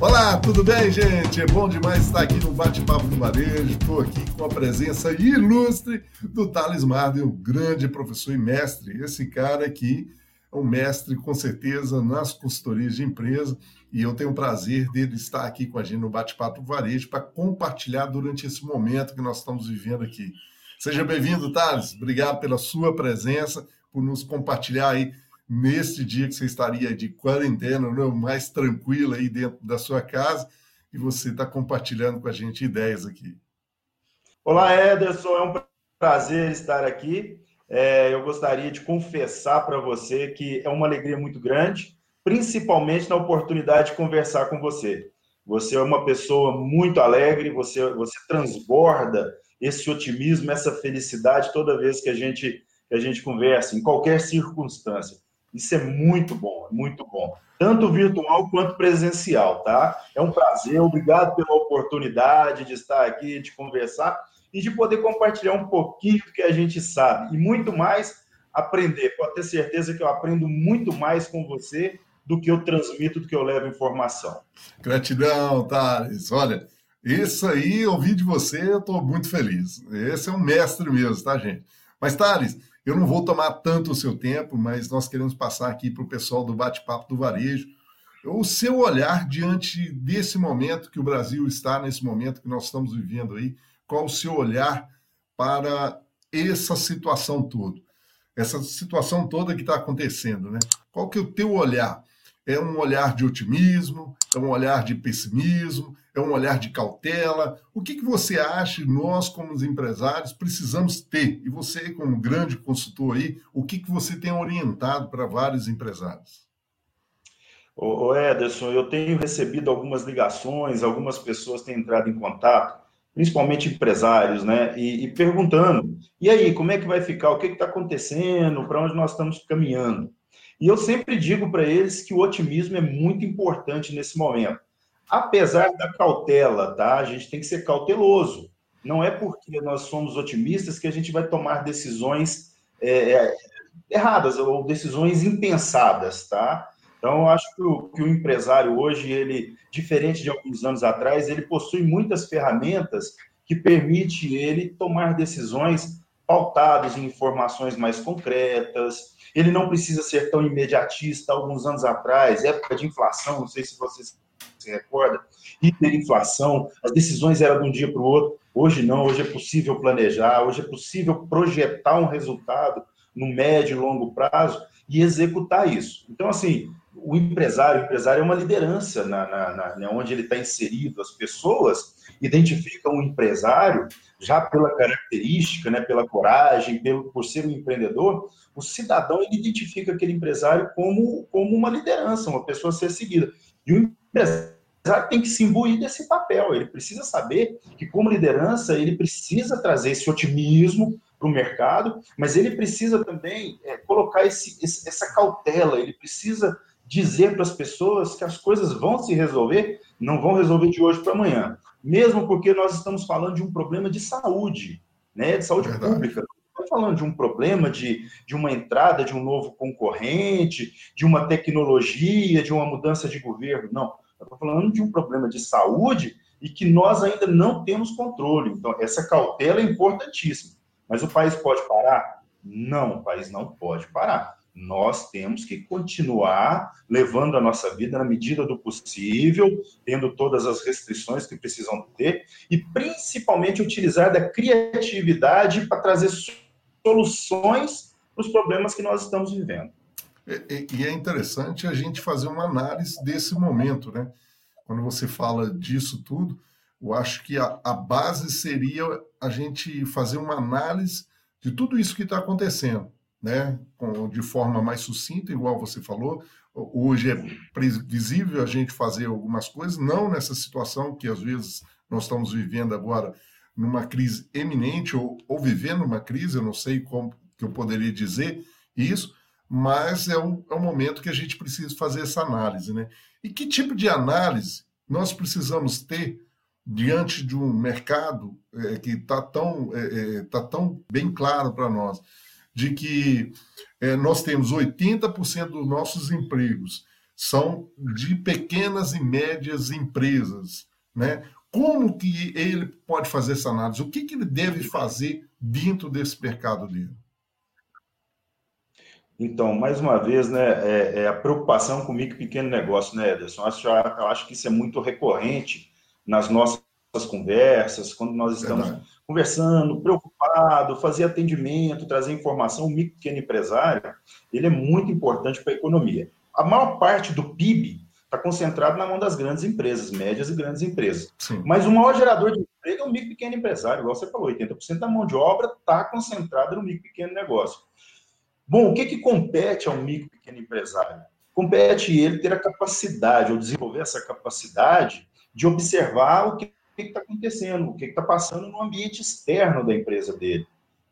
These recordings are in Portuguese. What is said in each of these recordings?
Olá, tudo bem, gente? É bom demais estar aqui no Bate-Papo do Varejo. Estou aqui com a presença ilustre do Thales Marden, o grande professor e mestre. Esse cara aqui é um mestre, com certeza, nas consultorias de empresa. E eu tenho o prazer dele estar aqui com a gente no Bate-Papo do Varejo para compartilhar durante esse momento que nós estamos vivendo aqui. Seja bem-vindo, Thales. Obrigado pela sua presença, por nos compartilhar aí neste dia que você estaria de quarentena, né, mais tranquila aí dentro da sua casa, e você está compartilhando com a gente ideias aqui. Olá, Ederson, é um prazer estar aqui. É, eu gostaria de confessar para você que é uma alegria muito grande, principalmente na oportunidade de conversar com você. Você é uma pessoa muito alegre, você, você transborda esse otimismo, essa felicidade toda vez que a gente que a gente conversa, em qualquer circunstância. Isso é muito bom, muito bom. Tanto virtual quanto presencial, tá? É um prazer, obrigado pela oportunidade de estar aqui, de conversar e de poder compartilhar um pouquinho do que a gente sabe e muito mais aprender. Pode ter certeza que eu aprendo muito mais com você do que eu transmito, do que eu levo informação. Gratidão, Thales. Olha, isso aí, ouvir de você, eu estou muito feliz. Esse é um mestre mesmo, tá, gente? Mas, Thales, eu não vou tomar tanto o seu tempo, mas nós queremos passar aqui para o pessoal do bate-papo do varejo o seu olhar diante desse momento que o Brasil está, nesse momento que nós estamos vivendo aí, qual o seu olhar para essa situação toda? Essa situação toda que está acontecendo, né? Qual que é o teu olhar? É um olhar de otimismo? É um olhar de pessimismo? É um olhar de cautela. O que, que você acha, nós, como os empresários, precisamos ter? E você, como grande consultor aí, o que, que você tem orientado para vários empresários? Ô Ederson, eu tenho recebido algumas ligações, algumas pessoas têm entrado em contato, principalmente empresários, né? E, e perguntando: e aí, como é que vai ficar? O que está acontecendo? Para onde nós estamos caminhando? E eu sempre digo para eles que o otimismo é muito importante nesse momento apesar da cautela, tá? A gente tem que ser cauteloso. Não é porque nós somos otimistas que a gente vai tomar decisões é, é, erradas ou decisões impensadas, tá? Então, eu acho que o, que o, empresário hoje, ele, diferente de alguns anos atrás, ele possui muitas ferramentas que permite ele tomar decisões pautadas em informações mais concretas. Ele não precisa ser tão imediatista. Alguns anos atrás, época de inflação, não sei se vocês se recorda, hiperinflação, as decisões eram de um dia para o outro. Hoje não, hoje é possível planejar, hoje é possível projetar um resultado no médio e longo prazo e executar isso. Então, assim, o empresário, o empresário é uma liderança na, na, na né, onde ele está inserido. As pessoas identificam o empresário já pela característica, né, pela coragem, pelo, por ser um empreendedor. O cidadão ele identifica aquele empresário como, como uma liderança, uma pessoa a ser seguida. E o empresário tem que se imbuir desse papel. Ele precisa saber que, como liderança, ele precisa trazer esse otimismo para o mercado, mas ele precisa também é, colocar esse, esse, essa cautela, ele precisa dizer para as pessoas que as coisas vão se resolver, não vão resolver de hoje para amanhã. Mesmo porque nós estamos falando de um problema de saúde, né, de saúde Verdade. pública falando de um problema, de, de uma entrada de um novo concorrente, de uma tecnologia, de uma mudança de governo. Não. Estou falando de um problema de saúde e que nós ainda não temos controle. Então, essa cautela é importantíssima. Mas o país pode parar? Não, o país não pode parar nós temos que continuar levando a nossa vida na medida do possível, tendo todas as restrições que precisam ter, e principalmente utilizar da criatividade para trazer soluções para os problemas que nós estamos vivendo. E, e é interessante a gente fazer uma análise desse momento, né? Quando você fala disso tudo, eu acho que a, a base seria a gente fazer uma análise de tudo isso que está acontecendo né, com, de forma mais sucinta, igual você falou. Hoje é previsível a gente fazer algumas coisas, não nessa situação que às vezes nós estamos vivendo agora, numa crise eminente, ou, ou vivendo uma crise, eu não sei como que eu poderia dizer isso, mas é um, é um momento que a gente precisa fazer essa análise. Né? E que tipo de análise nós precisamos ter diante de um mercado é, que está tão, é, é, tá tão bem claro para nós? de que é, nós temos 80% dos nossos empregos são de pequenas e médias empresas, né? Como que ele pode fazer essa análise? O que, que ele deve fazer dentro desse mercado dele? Então, mais uma vez, né, é, é a preocupação com o micro e pequeno negócio, né, Ederson? Eu acho, eu acho que isso é muito recorrente nas nossas conversas, quando nós estamos Verdade. conversando, preocupado, fazer atendimento, trazer informação, o micro e pequeno empresário, ele é muito importante para a economia. A maior parte do PIB está concentrado na mão das grandes empresas, médias e grandes empresas. Sim. Mas o maior gerador de emprego é o micro e pequeno empresário, igual você falou, 80% da mão de obra está concentrada no micro e pequeno negócio. Bom, o que, que compete ao micro pequeno empresário? Compete ele ter a capacidade, ou desenvolver essa capacidade de observar o que está acontecendo, o que está passando no ambiente externo da empresa dele.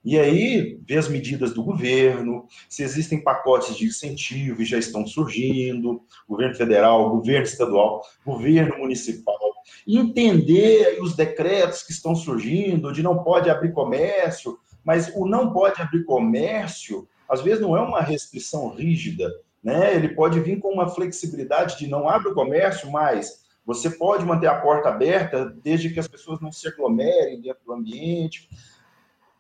E aí, ver as medidas do governo, se existem pacotes de incentivo e já estão surgindo, governo federal, governo estadual, governo municipal, entender os decretos que estão surgindo de não pode abrir comércio, mas o não pode abrir comércio às vezes não é uma restrição rígida, né? Ele pode vir com uma flexibilidade de não abre o comércio, mas você pode manter a porta aberta desde que as pessoas não se aglomerem dentro do ambiente.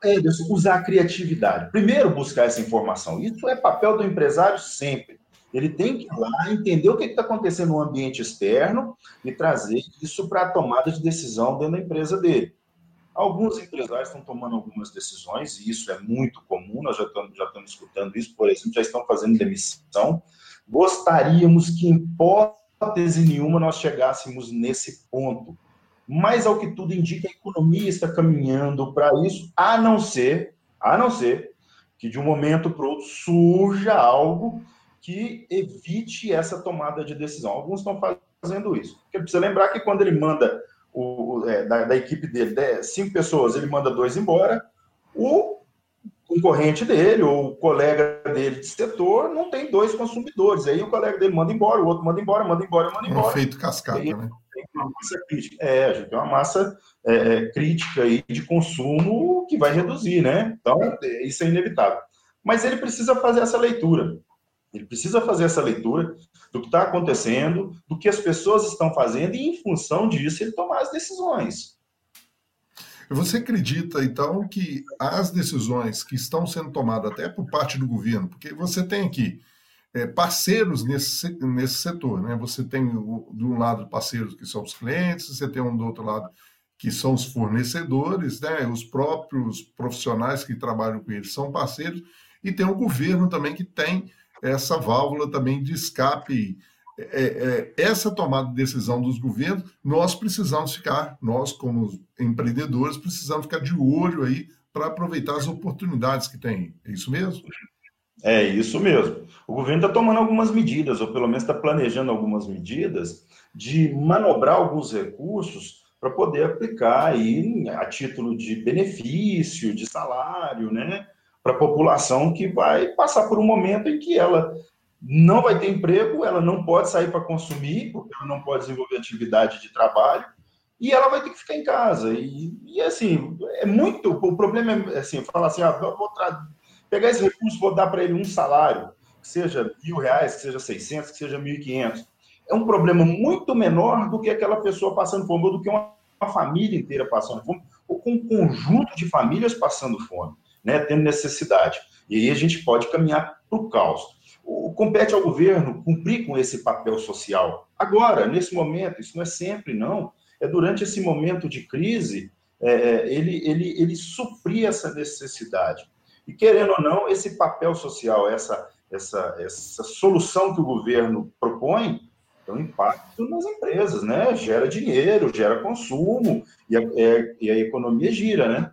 É, usar a criatividade. Primeiro, buscar essa informação. Isso é papel do empresário sempre. Ele tem que ir lá entender o que está acontecendo no ambiente externo e trazer isso para a tomada de decisão dentro da empresa dele. Alguns empresários estão tomando algumas decisões, e isso é muito comum, nós já estamos, já estamos escutando isso, por exemplo, já estão fazendo demissão. Gostaríamos que, em hipótese nenhuma, nós chegássemos nesse ponto. Mas, ao que tudo indica, a economia está caminhando para isso, a não ser, a não ser, que de um momento para o outro surja algo que evite essa tomada de decisão. Alguns estão fazendo isso. Porque precisa lembrar que quando ele manda o, é, da, da, equipe dele, né, cinco pessoas, ele manda dois embora, o concorrente dele, ou o colega dele de setor, não tem dois consumidores. Aí o colega dele manda embora, o outro manda embora, manda embora, manda embora. É efeito cascata, né? Massa crítica. É, a gente tem uma massa é, é, crítica aí de consumo que vai reduzir, né? Então, isso é inevitável. Mas ele precisa fazer essa leitura. Ele precisa fazer essa leitura do que está acontecendo, do que as pessoas estão fazendo, e em função disso ele tomar as decisões. Você acredita, então, que as decisões que estão sendo tomadas até por parte do governo, porque você tem aqui é, parceiros nesse, nesse setor, né? Você tem, de um lado, parceiros que são os clientes, você tem um do outro lado que são os fornecedores, né? Os próprios profissionais que trabalham com eles são parceiros, e tem o governo também que tem essa válvula também de escape. É, é, essa tomada de decisão dos governos, nós precisamos ficar, nós como empreendedores, precisamos ficar de olho aí para aproveitar as oportunidades que tem. É isso mesmo? É isso mesmo. O governo está tomando algumas medidas, ou pelo menos está planejando algumas medidas, de manobrar alguns recursos para poder aplicar aí a título de benefício, de salário, né? para a população que vai passar por um momento em que ela não vai ter emprego, ela não pode sair para consumir, porque ela não pode desenvolver atividade de trabalho, e ela vai ter que ficar em casa. E, e assim, é muito. O problema é assim, falar assim: ah, vou pegar esse recurso, vou dar para ele um salário, que seja mil reais, que seja 600, que seja 1.500. É um problema muito menor do que aquela pessoa passando fome, ou do que uma, uma família inteira passando fome, ou com um conjunto de famílias passando fome né, tendo necessidade. E aí a gente pode caminhar para o caos. Compete ao governo cumprir com esse papel social. Agora, nesse momento, isso não é sempre, não. É durante esse momento de crise, é, é ele, ele, ele suprir essa necessidade. E querendo ou não, esse papel social, essa, essa, essa solução que o governo propõe, tem um impacto nas empresas, né? Gera dinheiro, gera consumo e a, é, e a economia gira, né?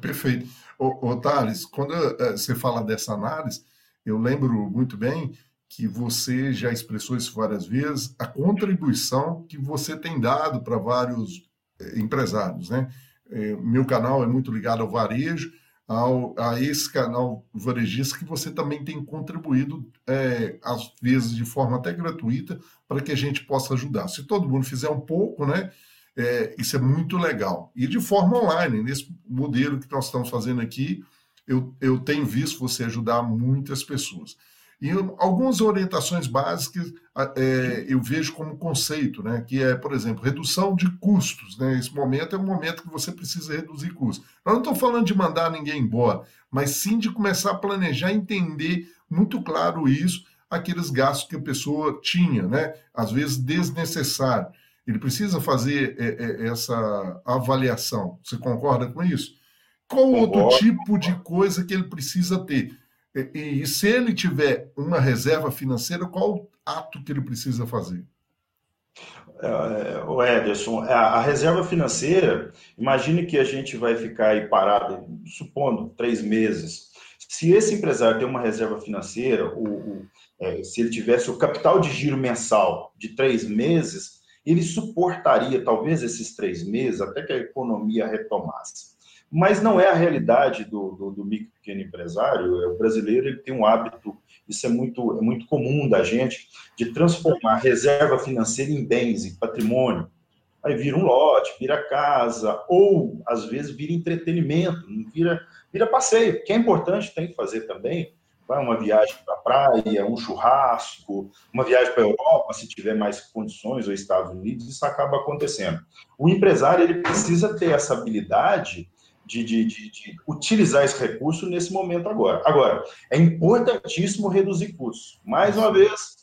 Perfeito. Ô, ô Thales, quando eh, você fala dessa análise, eu lembro muito bem que você já expressou isso várias vezes, a contribuição que você tem dado para vários eh, empresários, né? Eh, meu canal é muito ligado ao varejo, ao, a esse canal varejista que você também tem contribuído, é, às vezes de forma até gratuita, para que a gente possa ajudar. Se todo mundo fizer um pouco, né? É, isso é muito legal. E de forma online, nesse modelo que nós estamos fazendo aqui, eu, eu tenho visto você ajudar muitas pessoas. E algumas orientações básicas é, eu vejo como conceito, né? que é, por exemplo, redução de custos. Né? Esse momento é um momento que você precisa reduzir custos. Eu não estou falando de mandar ninguém embora, mas sim de começar a planejar, entender muito claro isso, aqueles gastos que a pessoa tinha, né? às vezes desnecessário. Ele precisa fazer é, é, essa avaliação. Você concorda com isso? Qual outro tipo de coisa que ele precisa ter? E, e, se ele tiver uma reserva financeira, qual ato que ele precisa fazer? É, o Ederson, a, reserva financeira, imagine que a gente vai ficar aí parado, supondo, três meses. Se esse empresário tem uma reserva financeira, é, se ele tivesse o capital de giro mensal de três meses, ele suportaria talvez esses três meses até que a economia retomasse. Mas não é a realidade do, do, do micro pequeno empresário. O brasileiro ele tem um hábito, isso é muito, é muito comum da gente, de transformar reserva financeira em bens, em patrimônio. Aí vira um lote, vira casa, ou às vezes vira entretenimento, vira, vira passeio, que é importante, tem que fazer também. Vai uma viagem para a praia, um churrasco, uma viagem para a Europa, se tiver mais condições, ou Estados Unidos, isso acaba acontecendo. O empresário ele precisa ter essa habilidade de, de, de, de, utilizar esse recurso nesse momento agora. Agora, é importantíssimo reduzir custos. Mais uma vez,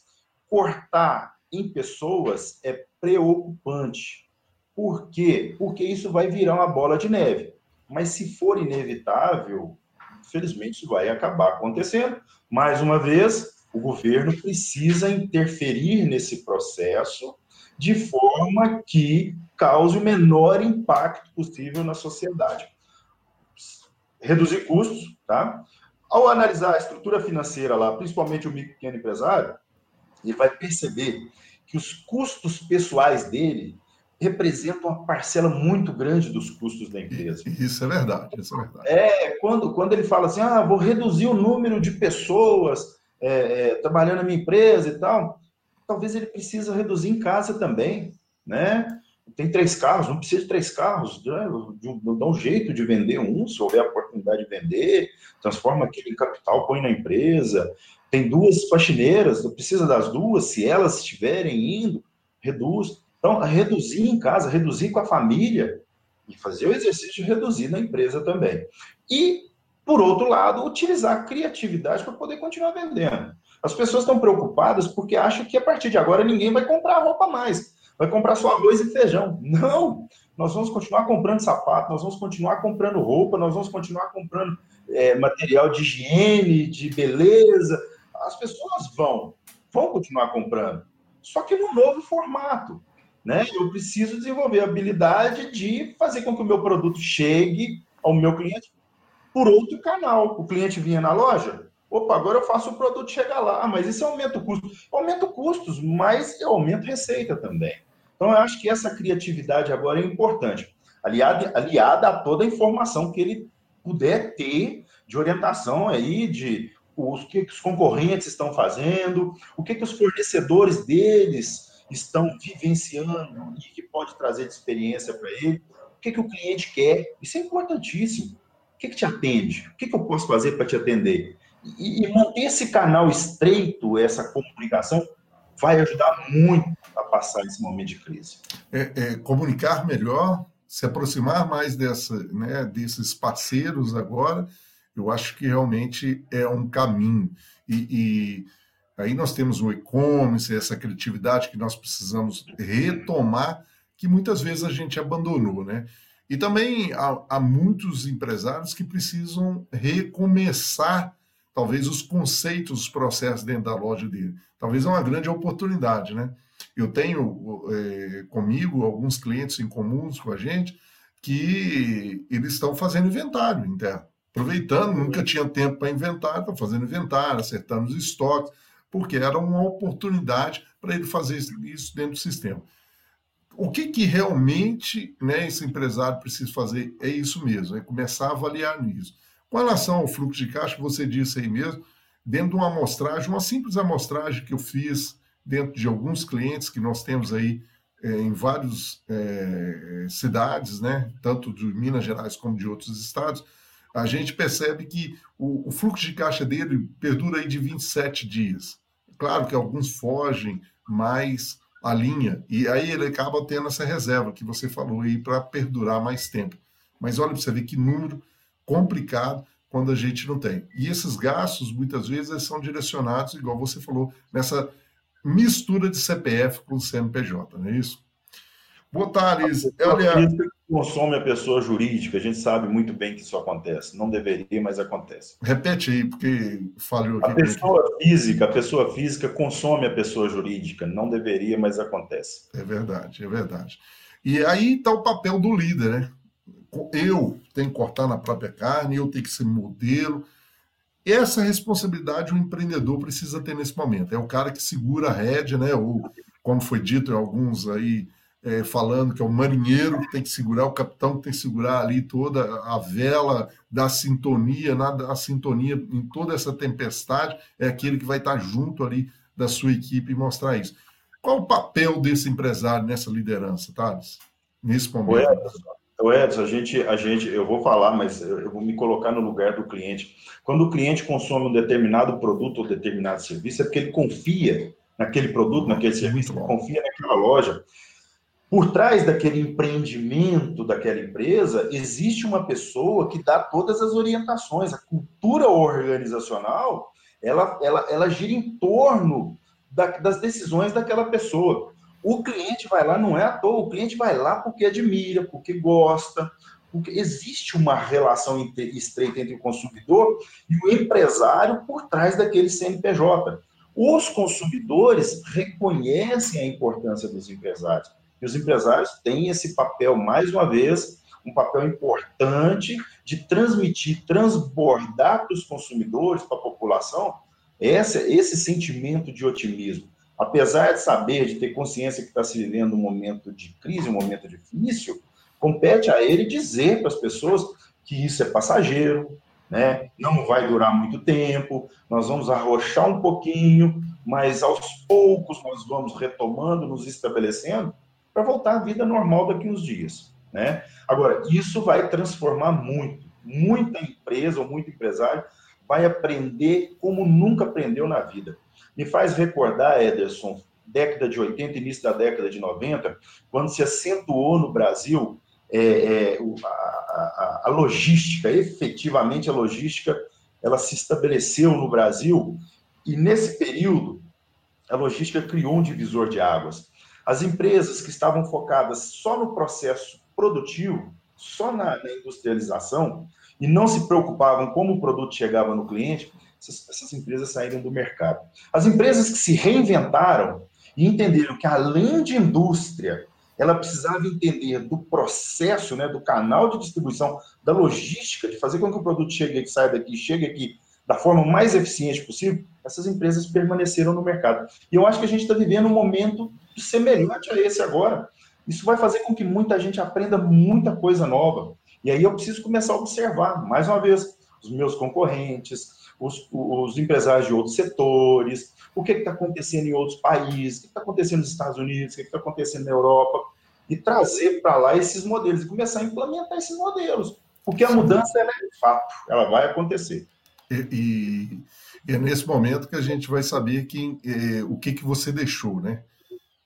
cortar em pessoas é preocupante. Por quê? Porque isso vai virar uma bola de neve. Mas se for inevitável, infelizmente isso vai acabar acontecendo. Mais uma vez, o governo precisa interferir nesse processo de forma que cause o menor impacto possível na sociedade reduzir custos, tá? Ao analisar a estrutura financeira lá, principalmente o micro pequeno empresário, ele vai perceber que os custos pessoais dele representam uma parcela muito grande dos custos da empresa. Isso é verdade, isso é verdade. É, quando, quando ele fala assim, ah, vou reduzir o número de pessoas é, é, trabalhando na minha empresa e tal, talvez ele precisa reduzir em casa também, né? Tem três carros, não precisa de três carros, né? dá um jeito de vender um, se houver a oportunidade de vender, transforma aquilo em capital, põe na empresa. Tem duas faxineiras, não precisa das duas, se elas estiverem indo, reduz. Então, reduzir em casa, reduzir com a família e fazer o exercício de reduzir na empresa também. E, por outro lado, utilizar a criatividade para poder continuar vendendo. As pessoas estão preocupadas porque acham que a partir de agora ninguém vai comprar roupa mais vai comprar só arroz e feijão. Não! Nós vamos continuar comprando sapato, nós vamos continuar comprando roupa, nós vamos continuar comprando é, material de higiene, de beleza. As pessoas vão, vão continuar comprando, só que no novo formato. Né? Eu preciso desenvolver a habilidade de fazer com que o meu produto chegue ao meu cliente por outro canal. O cliente vinha na loja, Opa, agora eu faço o produto chegar lá, mas isso aumenta o custo. Aumenta custos, mas eu aumento receita também. Então, eu acho que essa criatividade agora é importante, aliada, aliada a toda a informação que ele puder ter de orientação aí de os que os concorrentes estão fazendo, o que, que os fornecedores deles estão vivenciando e que pode trazer de experiência para ele, o que, que o cliente quer. Isso é importantíssimo. O que, que te atende? O que, que eu posso fazer para te atender? E, e manter esse canal estreito, essa comunicação, vai ajudar muito a passar esse momento de crise. É, é, comunicar melhor, se aproximar mais dessa, né, desses parceiros agora, eu acho que realmente é um caminho. E, e aí nós temos o e-commerce, essa criatividade que nós precisamos retomar, que muitas vezes a gente abandonou, né? E também há, há muitos empresários que precisam recomeçar talvez os conceitos, os processos dentro da loja dele. Talvez é uma grande oportunidade, né? Eu tenho é, comigo alguns clientes em comuns com a gente que eles estão fazendo inventário interno, aproveitando, nunca tinha tempo para inventário, estão fazendo inventário, acertando os estoques, porque era uma oportunidade para ele fazer isso dentro do sistema. O que, que realmente né, esse empresário precisa fazer é isso mesmo, é começar a avaliar nisso. Com relação ao fluxo de caixa, você disse aí mesmo, dentro de uma amostragem, uma simples amostragem que eu fiz dentro de alguns clientes que nós temos aí é, em várias é, cidades, né, tanto de Minas Gerais como de outros estados, a gente percebe que o, o fluxo de caixa dele perdura aí de 27 dias. Claro que alguns fogem mais a linha, e aí ele acaba tendo essa reserva que você falou aí para perdurar mais tempo. Mas olha para você ver que número complicado quando a gente não tem. E esses gastos, muitas vezes, são direcionados, igual você falou, nessa mistura de CPF com CNPJ, não é isso? Botales, olha... consome a pessoa jurídica, a gente sabe muito bem que isso acontece. Não deveria, mas acontece. Repete aí, porque falhou aqui. A pessoa física, a pessoa física consome a pessoa jurídica. Não deveria, mas acontece. É verdade, é verdade. E aí está o papel do líder, né? Eu tenho que cortar na própria carne, eu tenho que ser modelo. Essa responsabilidade o empreendedor precisa ter nesse momento. É o cara que segura a rédea, né? Ou, como foi dito em alguns aí, é, falando que é o marinheiro que tem que segurar, o capitão que tem que segurar ali toda a vela da sintonia, nada, a sintonia em toda essa tempestade, é aquele que vai estar junto ali da sua equipe e mostrar isso. Qual o papel desse empresário nessa liderança, Thales? Nesse momento. O Edson, a gente, a gente, eu vou falar, mas eu vou me colocar no lugar do cliente. Quando o cliente consome um determinado produto ou determinado serviço, é porque ele confia naquele produto, naquele serviço, ele confia naquela loja. Por trás daquele empreendimento, daquela empresa, existe uma pessoa que dá todas as orientações. A cultura organizacional, ela, ela, ela gira em torno da, das decisões daquela pessoa. O cliente vai lá, não é à toa, o cliente vai lá porque admira, porque gosta, porque existe uma relação estreita entre o consumidor e o empresário por trás daquele CNPJ. Os consumidores reconhecem a importância dos empresários. E os empresários têm esse papel, mais uma vez, um papel importante de transmitir, transbordar para os consumidores, para a população, esse, esse sentimento de otimismo apesar de saber, de ter consciência que está se vivendo um momento de crise, um momento difícil, compete a ele dizer para as pessoas que isso é passageiro, né? não vai durar muito tempo, nós vamos arrochar um pouquinho, mas aos poucos nós vamos retomando, nos estabelecendo, para voltar à vida normal daqui uns dias. Né? Agora, isso vai transformar muito. Muita empresa ou muito empresário vai aprender como nunca aprendeu na vida. Me faz recordar, Ederson, década de 80, início da década de 90, quando se acentuou no Brasil é, é, a, a, a, logística, efetivamente a logística, ela se estabeleceu no Brasil e nesse período a logística criou um divisor de águas. As empresas que estavam focadas só no processo produtivo, só na, na industrialização, e não se preocupavam como o produto chegava no cliente, essas, essas empresas saíram do mercado. As empresas que se reinventaram e entenderam que, além de indústria, ela precisava entender do processo, né, do canal de distribuição, da logística, de fazer com que o produto chegue aqui, saia daqui, chegue aqui da forma mais eficiente possível, essas empresas permaneceram no mercado. E eu acho que a gente está vivendo um momento semelhante a esse agora. Isso vai fazer com que muita gente aprenda muita coisa nova. E aí eu preciso começar a observar, mais uma vez, os meus concorrentes, os, os empresários de outros setores, o que está acontecendo em outros países, o que está acontecendo nos Estados Unidos, o que está acontecendo na Europa, e trazer para lá esses modelos e começar a implementar esses modelos. Porque a mudança é fato, ela vai acontecer. E, e, é nesse momento que a gente vai saber quem, é, o que, que você deixou, né?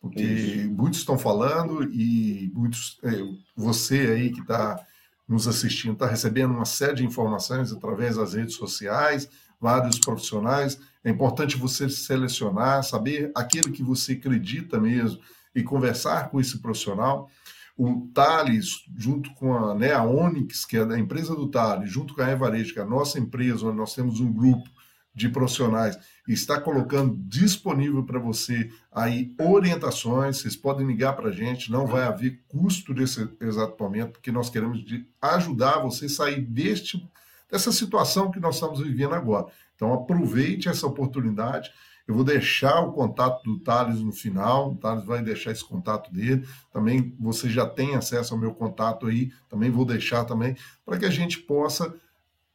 Porque Isso. muitos estão falando e muitos, é, você aí que está nos assistindo está recebendo uma série de informações através das redes sociais, vários profissionais. É importante você selecionar, saber aquilo que você acredita mesmo e conversar com esse profissional. O Thales, junto com a, né, a Onyx, que é da empresa do Thales, junto com a Evarejo, que é a nossa empresa, onde nós temos um grupo de profissionais está colocando disponível para você aí orientações. Vocês podem ligar para a gente, não vai haver custo nesse exato momento, porque nós queremos ajudar você a sair deste, dessa situação que nós estamos vivendo agora. Então, aproveite essa oportunidade. Eu vou deixar o contato do Thales no final, o Thales vai deixar esse contato dele. Também você já tem acesso ao meu contato aí, também vou deixar também, para que a gente possa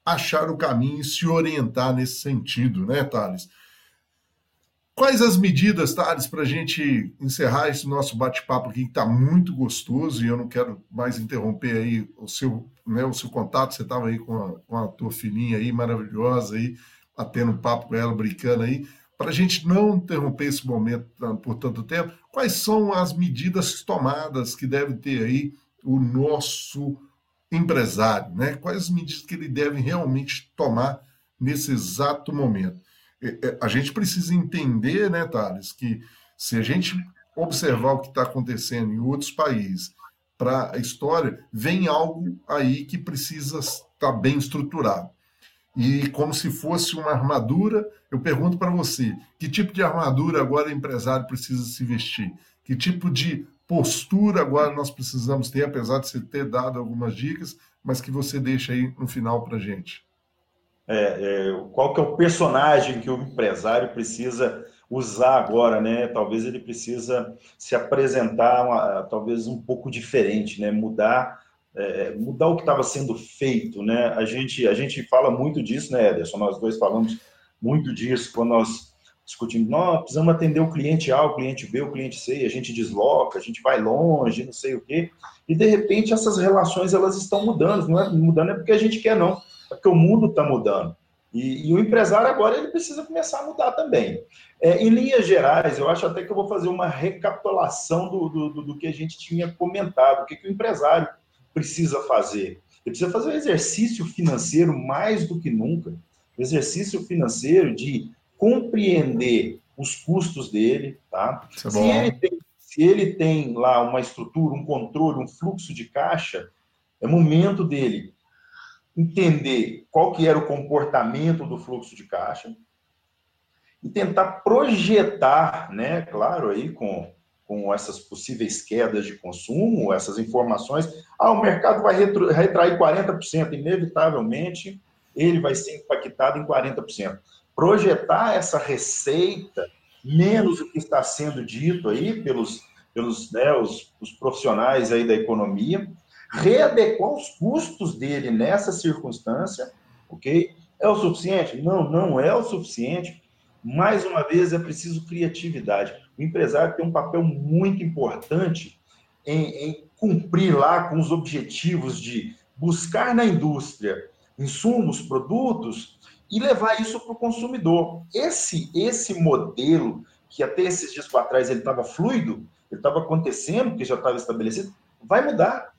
achar o caminho e se orientar nesse sentido, né, Thales? Quais as medidas, Thales, para a gente encerrar esse nosso bate-papo aqui, que está muito gostoso, e eu não quero mais interromper aí o seu, né, o seu contato, você estava aí com a, com a tua filhinha aí, maravilhosa aí, batendo papo com ela, brincando aí, para a gente não interromper esse momento por tanto tempo, quais são as medidas tomadas que deve ter aí o nosso empresário, né? Quais as medidas que ele deve realmente tomar nesse exato momento? É, é, a gente precisa entender, né, Thales, que se a gente observar o que está acontecendo em outros países para a história, vem algo aí que precisa estar bem estruturado. E como se fosse uma armadura, eu pergunto para você: que tipo de armadura agora o empresário precisa se vestir? Que tipo de postura agora nós precisamos ter, apesar de você ter dado algumas dicas, mas que você deixa aí no final para a gente? É, é, qual que é o personagem que o empresário precisa usar agora, né? Talvez ele precisa se apresentar, uma, talvez um pouco diferente, né? Mudar, é, mudar o que estava sendo feito, né? A gente, a gente fala muito disso, né, Ederson? Nós dois falamos muito disso quando nós discutimos, nós precisamos atender o cliente A, o cliente B, o cliente C, a gente desloca, a gente vai longe, não sei o quê, e de repente essas relações elas estão mudando, não é mudando é porque a gente quer não, é porque o mundo está mudando. E, e, o empresário agora ele precisa começar a mudar também. É, em linhas gerais, eu acho até que eu vou fazer uma recapitulação do, do, do que a gente tinha comentado, o que, que o empresário precisa fazer. Ele precisa fazer um exercício financeiro mais do que nunca, exercício financeiro de compreender os custos dele, tá? É se, ele tem, se ele tem lá uma estrutura, um controle, um fluxo de caixa, é momento dele entender qual que era o comportamento do fluxo de caixa e tentar projetar, né, claro, aí com, com essas possíveis quedas de consumo, essas informações, ah, o mercado vai retrair 40%, inevitavelmente ele vai ser impactado em 40%. Projetar essa receita, menos o que está sendo dito aí pelos, pelos né, os, os profissionais aí da economia, readequar os custos dele nessa circunstância, ok? É o suficiente? Não, não é o suficiente. Mais uma vez, é preciso criatividade. O empresário tem um papel muito importante em, em cumprir lá com os objetivos de buscar na indústria insumos, produtos e levar isso para o consumidor. Esse, esse modelo, que até esses dias para trás ele estava fluido, ele estava acontecendo, que já estava estabelecido, vai mudar.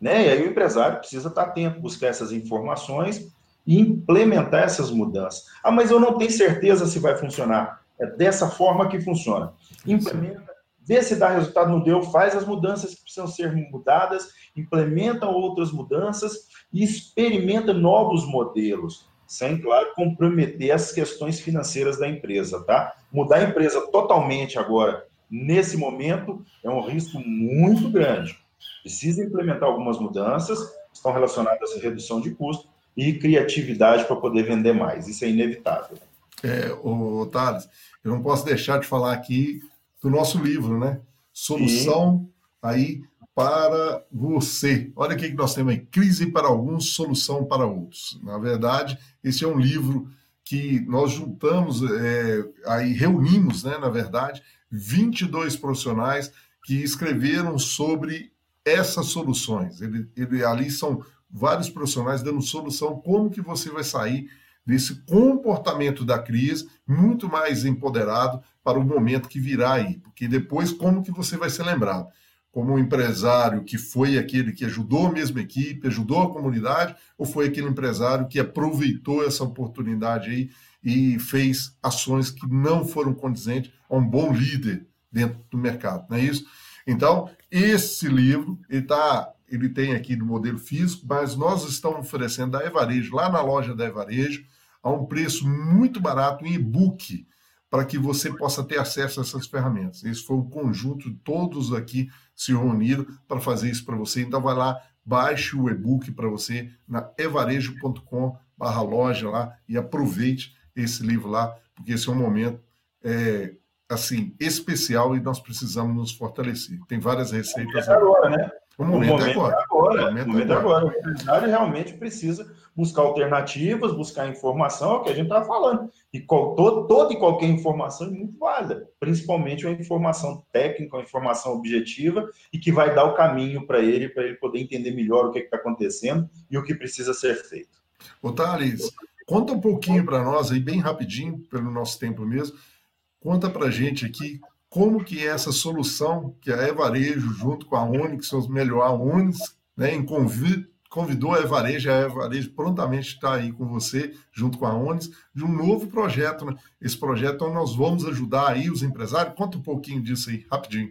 Né? E aí o empresário precisa estar atento, buscar essas informações e implementar essas mudanças. Ah, mas eu não tenho certeza se vai funcionar. É dessa forma que funciona. Implementa, vê se dá resultado, não deu, faz as mudanças que precisam ser mudadas, implementa outras mudanças e experimenta novos modelos, sem, claro, comprometer as questões financeiras da empresa, tá? Mudar a empresa totalmente agora, nesse momento, é um risco muito grande precisa implementar algumas mudanças que estão relacionadas à redução de custo e criatividade para poder vender mais. Isso é inevitável. É, o Thales, eu não posso deixar de falar aqui do nosso livro, né? Solução Sim. aí para você. Olha o que nós temos aí: crise para alguns, solução para outros. Na verdade, esse é um livro que nós juntamos, é, aí reunimos, né, na verdade, 22 profissionais que escreveram sobre essas soluções. Ele, ele, ali são vários profissionais dando solução como que você vai sair desse comportamento da crise muito mais empoderado para o momento que virá aí, porque depois como que você vai ser lembrado? Como um empresário que foi aquele que ajudou a mesma equipe, ajudou a comunidade, ou foi aquele empresário que aproveitou essa oportunidade aí e fez ações que não foram condizentes a um bom líder dentro do mercado, não é isso? Então, esse livro, ele, tá, ele tem aqui no modelo físico, mas nós estamos oferecendo da Evarejo, lá na loja da Evarejo, a um preço muito barato em e-book, para que você possa ter acesso a essas ferramentas. Esse foi um conjunto de todos aqui se reuniram para fazer isso para você. Então, vai lá, baixe o e-book para você na evarejo.com barra loja lá e aproveite esse livro lá, porque esse é um momento é, assim especial e nós precisamos nos fortalecer. Tem várias receitas. Agora, né? O momento, o momento é agora. agora. O momento, o momento é agora. O empresário realmente precisa buscar alternativas, buscar informação, é o que a gente está falando. E todo, toda e qualquer informação é muito válida, principalmente uma informação técnica, uma informação objetiva e que vai dar o caminho para ele, para ele poder entender melhor o que está acontecendo e o que precisa ser feito. Ô, Thales, conta um pouquinho para nós aí, bem rapidinho, pelo nosso tempo mesmo, conta para a gente aqui como que é essa solução que a Evarejo, junto com a Onix, os melhor a né, em convite, convidou a Evarejo, a Evarejo prontamente está aí com você, junto com a Onix, de um novo projeto. Né? Esse projeto onde nós vamos ajudar aí os empresários. Conta um pouquinho disso aí, rapidinho.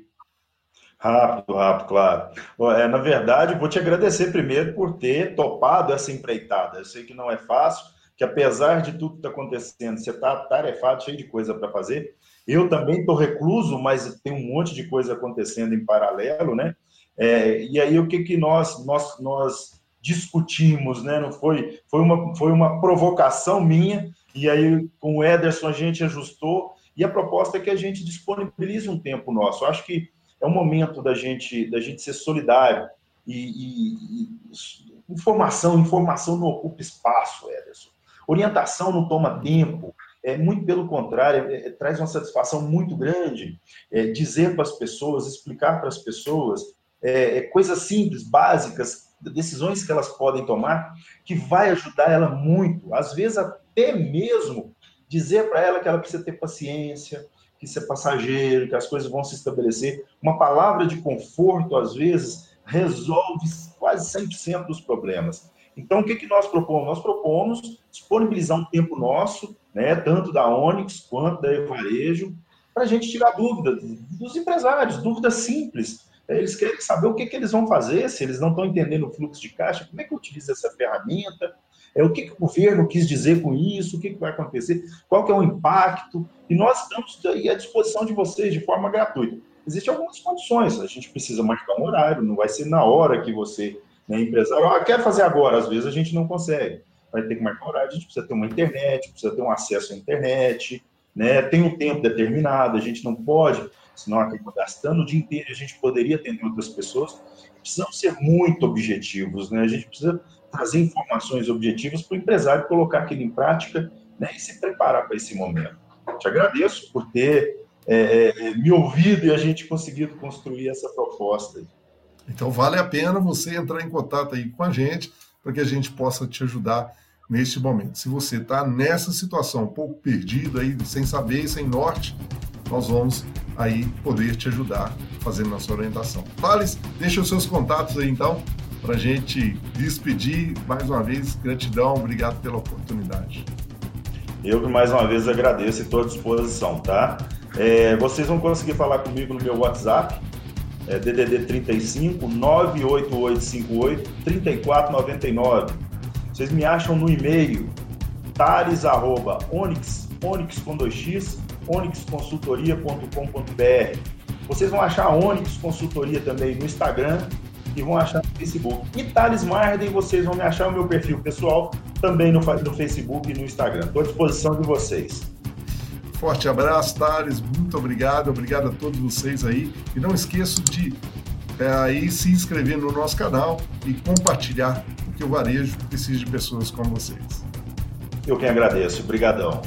Rápido, rápido, claro. É, na verdade, vou te agradecer primeiro por ter topado essa empreitada. Eu sei que não é fácil, que apesar de tudo que está acontecendo, você está tarefado, cheio de coisa para fazer, eu também estou recluso, mas tem um monte de coisa acontecendo em paralelo, né? É, e aí o que, que nós, nós, nós discutimos, né? Não foi, foi, uma, foi uma provocação minha, e aí com o Ederson a gente ajustou, e a proposta é que a gente disponibilize um tempo nosso. Eu acho que é o momento da gente, da gente ser solidário. E, e, e informação, informação não ocupa espaço, Ederson. Orientação não toma tempo. É, muito pelo contrário, é, é, traz uma satisfação muito grande é, dizer para as pessoas, explicar para as pessoas é, é, coisas simples, básicas, decisões que elas podem tomar, que vai ajudar ela muito. Às vezes, até mesmo dizer para ela que ela precisa ter paciência, que isso é passageiro, que as coisas vão se estabelecer. Uma palavra de conforto, às vezes, resolve quase 100% dos problemas. Então, o que, que nós propomos? Nós propomos disponibilizar um tempo nosso, né, tanto da Onyx quanto da Evarejo, para a gente tirar dúvidas dos empresários, dúvidas simples. Eles querem saber o que, que eles vão fazer, se eles não estão entendendo o fluxo de caixa, como é que utiliza essa ferramenta, é, o que, que o governo quis dizer com isso, o que, que vai acontecer, qual que é o impacto, e nós estamos aí à disposição de vocês de forma gratuita. Existem algumas condições, a gente precisa marcar um horário, não vai ser na hora que você né, empresário, ah, quero fazer agora, às vezes a gente não consegue. Vai ter que marcar horário, a gente precisa ter uma internet, precisa ter um acesso à internet, né? tem um tempo determinado, a gente não pode, senão acaba gastando o dia inteiro, a gente poderia atender outras pessoas. Precisamos ser muito objetivos, né? a gente precisa trazer informações objetivas para o empresário colocar aquilo em prática né? e se preparar para esse momento. Te agradeço por ter é, é, me ouvido e a gente conseguido construir essa proposta. Então vale a pena você entrar em contato aí com a gente para que a gente possa te ajudar neste momento. Se você está nessa situação um pouco perdido aí, sem saber, sem norte, nós vamos aí poder te ajudar fazendo nossa orientação. Thales, deixa os seus contatos aí então para a gente despedir. Mais uma vez, gratidão, obrigado pela oportunidade. Eu que mais uma vez agradeço e estou à disposição, tá? É, vocês vão conseguir falar comigo no meu WhatsApp, é DDD 35 98858 3499. Vocês me acham no e-mail tares arroba com 2x, onixconsultoria.com.br. Vocês vão achar a Onix Consultoria também no Instagram e vão achar no Facebook. E Thales Marden, vocês vão me achar o meu perfil pessoal também no, no Facebook e no Instagram. Estou à disposição de vocês. Forte abraço, Thales. Muito obrigado. Obrigado a todos vocês aí. E não esqueçam de é, aí se inscrever no nosso canal e compartilhar, porque o varejo precisa de pessoas como vocês. Eu que agradeço. Obrigadão.